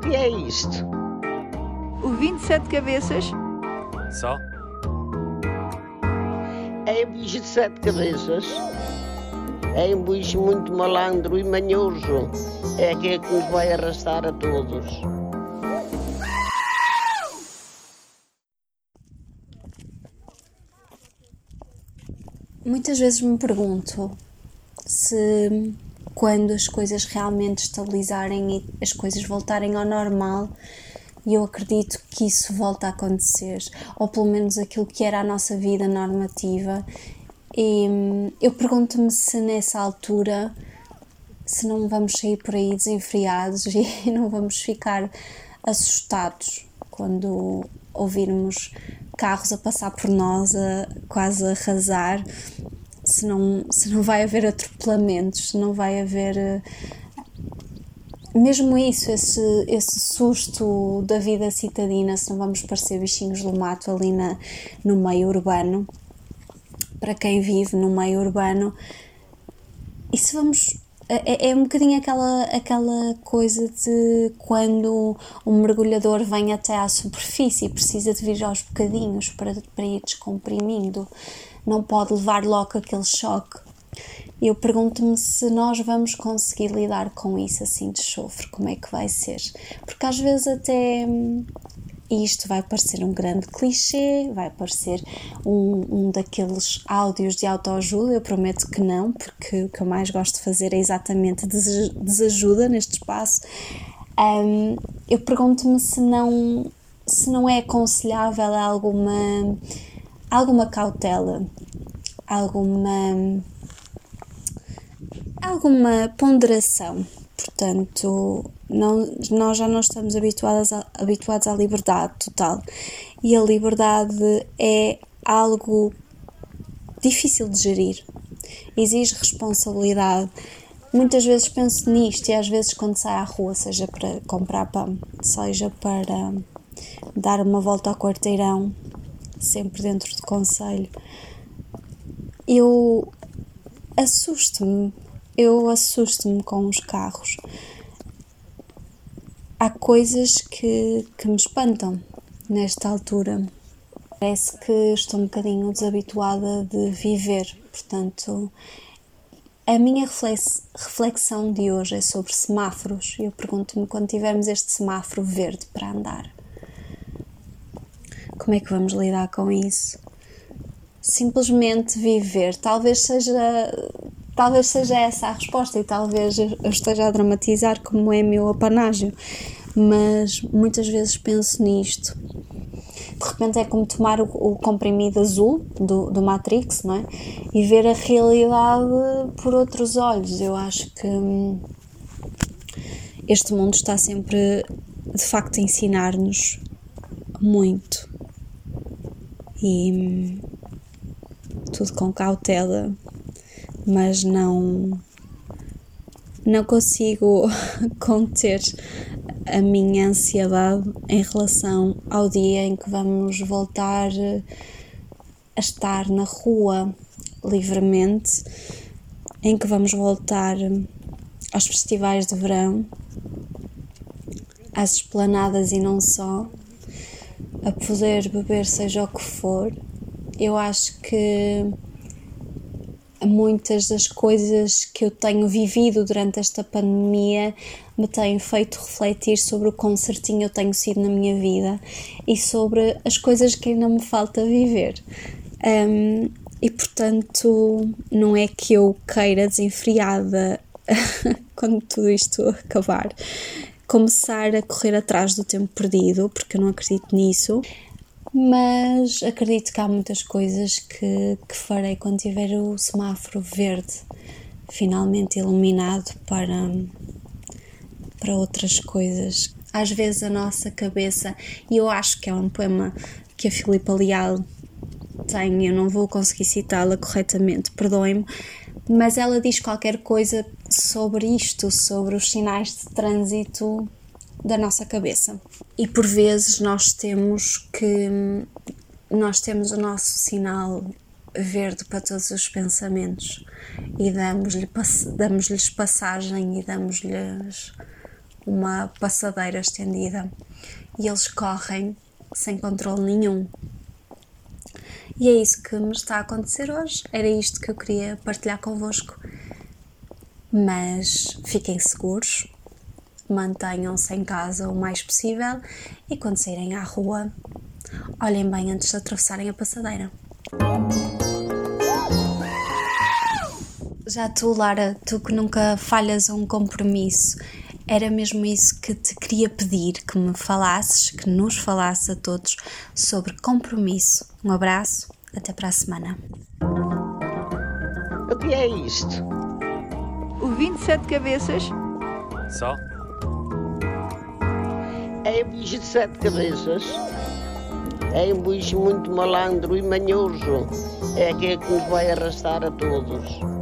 o que é isto? O 27 cabeças? Só? É um bicho de sete cabeças. É um bicho muito malandro e manhoso. É aquele que nos vai arrastar a todos. Muitas vezes me pergunto se quando as coisas realmente estabilizarem e as coisas voltarem ao normal, e eu acredito que isso volta a acontecer, ou pelo menos aquilo que era a nossa vida normativa. E hum, eu pergunto-me se nessa altura se não vamos sair por aí desenfreados e não vamos ficar assustados quando ouvirmos carros a passar por nós, a quase arrasar, se não, se não vai haver atropelamentos, se não vai haver. Eh, mesmo isso, esse, esse susto da vida citadina, se não vamos parecer bichinhos do mato ali na, no meio urbano, para quem vive no meio urbano, se vamos é, é, um bocadinho aquela, aquela coisa de quando um mergulhador vem até à superfície e precisa de vir aos bocadinhos para, para ir descomprimindo, não pode levar logo aquele choque. Eu pergunto-me se nós vamos conseguir lidar com isso assim de chofre, como é que vai ser? Porque às vezes até e isto vai parecer um grande clichê, vai parecer um, um daqueles áudios de autoajuda, eu prometo que não, porque o que eu mais gosto de fazer é exatamente desajuda neste espaço. Um, eu pergunto-me se não, se não é aconselhável alguma, alguma cautela, alguma, alguma ponderação. Portanto, não, nós já não estamos habituados, a, habituados à liberdade total. E a liberdade é algo difícil de gerir, exige responsabilidade. Muitas vezes penso nisto e às vezes quando saio à rua, seja para comprar pão, seja para dar uma volta ao quarteirão, sempre dentro do conselho, eu assusto-me eu assusto-me com os carros. Há coisas que, que me espantam nesta altura. Parece que estou um bocadinho desabituada de viver, portanto, a minha reflexão de hoje é sobre semáforos. Eu pergunto-me quando tivermos este semáforo verde para andar, como é que vamos lidar com isso? Simplesmente viver, talvez seja Talvez seja essa a resposta e talvez eu esteja a dramatizar como é meu apanágio, mas muitas vezes penso nisto. De repente é como tomar o, o comprimido azul do, do Matrix, não é? E ver a realidade por outros olhos. Eu acho que hum, este mundo está sempre, de facto, a ensinar-nos muito. E tudo com cautela mas não não consigo conter a minha ansiedade em relação ao dia em que vamos voltar a estar na rua livremente, em que vamos voltar aos festivais de verão, às esplanadas e não só, a poder beber seja o que for. Eu acho que muitas das coisas que eu tenho vivido durante esta pandemia me têm feito refletir sobre o quão certinho eu tenho sido na minha vida e sobre as coisas que ainda me falta viver. Um, e portanto, não é que eu queira desenfreada quando tudo isto acabar, começar a correr atrás do tempo perdido, porque eu não acredito nisso mas acredito que há muitas coisas que, que farei quando tiver o semáforo verde finalmente iluminado para, para outras coisas. Às vezes a nossa cabeça, e eu acho que é um poema que a Filipa Leal tem, eu não vou conseguir citá-la corretamente, perdoem-me, mas ela diz qualquer coisa sobre isto, sobre os sinais de trânsito da nossa cabeça. E por vezes nós temos que nós temos o nosso sinal verde para todos os pensamentos e damos-lhes damos passagem e damos-lhes uma passadeira estendida e eles correm sem controle nenhum. E é isso que me está a acontecer hoje. Era isto que eu queria partilhar convosco. Mas fiquem seguros, mantenham-se em casa o mais possível e quando saírem à rua, olhem bem antes de atravessarem a passadeira. Já tu, Lara, tu que nunca falhas um compromisso, era mesmo isso que te queria pedir, que me falasses, que nos falasses a todos sobre compromisso. Um abraço, até para a semana. O que é isto? O 27 cabeças Só? É um bicho de sete cabeças. É um bicho muito malandro e manhoso. É aquele que nos vai arrastar a todos.